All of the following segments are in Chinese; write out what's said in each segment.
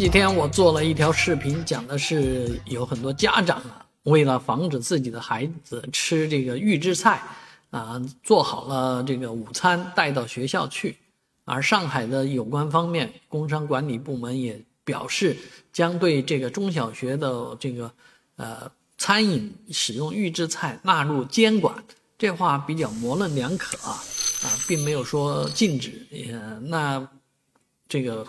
这几天我做了一条视频，讲的是有很多家长啊，为了防止自己的孩子吃这个预制菜，啊，做好了这个午餐带到学校去。而上海的有关方面，工商管理部门也表示，将对这个中小学的这个呃餐饮使用预制菜纳入监管。这话比较模棱两可啊，啊，并没有说禁止。也，那这个。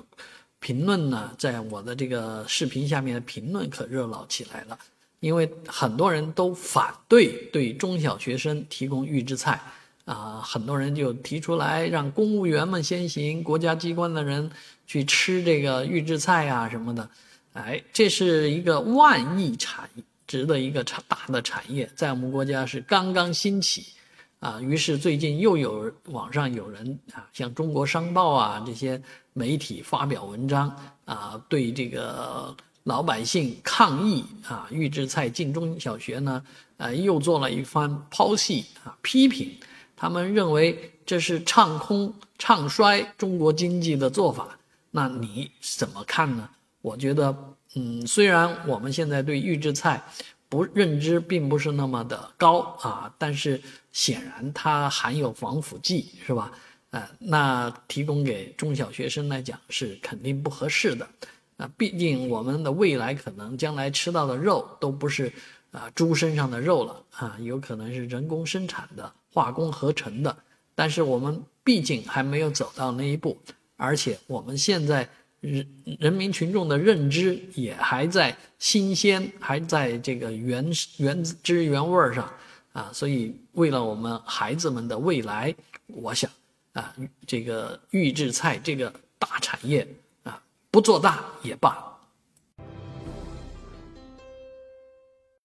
评论呢，在我的这个视频下面的评论可热闹起来了，因为很多人都反对对中小学生提供预制菜，啊，很多人就提出来让公务员们先行，国家机关的人去吃这个预制菜啊什么的，哎，这是一个万亿产值的一个产大的产业，在我们国家是刚刚兴起。啊，于是最近又有网上有人啊，像中国商报啊这些媒体发表文章啊，对这个老百姓抗议啊，预制菜进中小学呢，呃，又做了一番剖析啊，批评。他们认为这是唱空、唱衰中国经济的做法。那你怎么看呢？我觉得，嗯，虽然我们现在对预制菜。不认知并不是那么的高啊，但是显然它含有防腐剂，是吧？呃，那提供给中小学生来讲是肯定不合适的，啊，毕竟我们的未来可能将来吃到的肉都不是啊猪身上的肉了啊，有可能是人工生产的、化工合成的，但是我们毕竟还没有走到那一步，而且我们现在。人人民群众的认知也还在新鲜，还在这个原原汁原味上啊，所以为了我们孩子们的未来，我想啊，这个预制菜这个大产业啊，不做大也罢。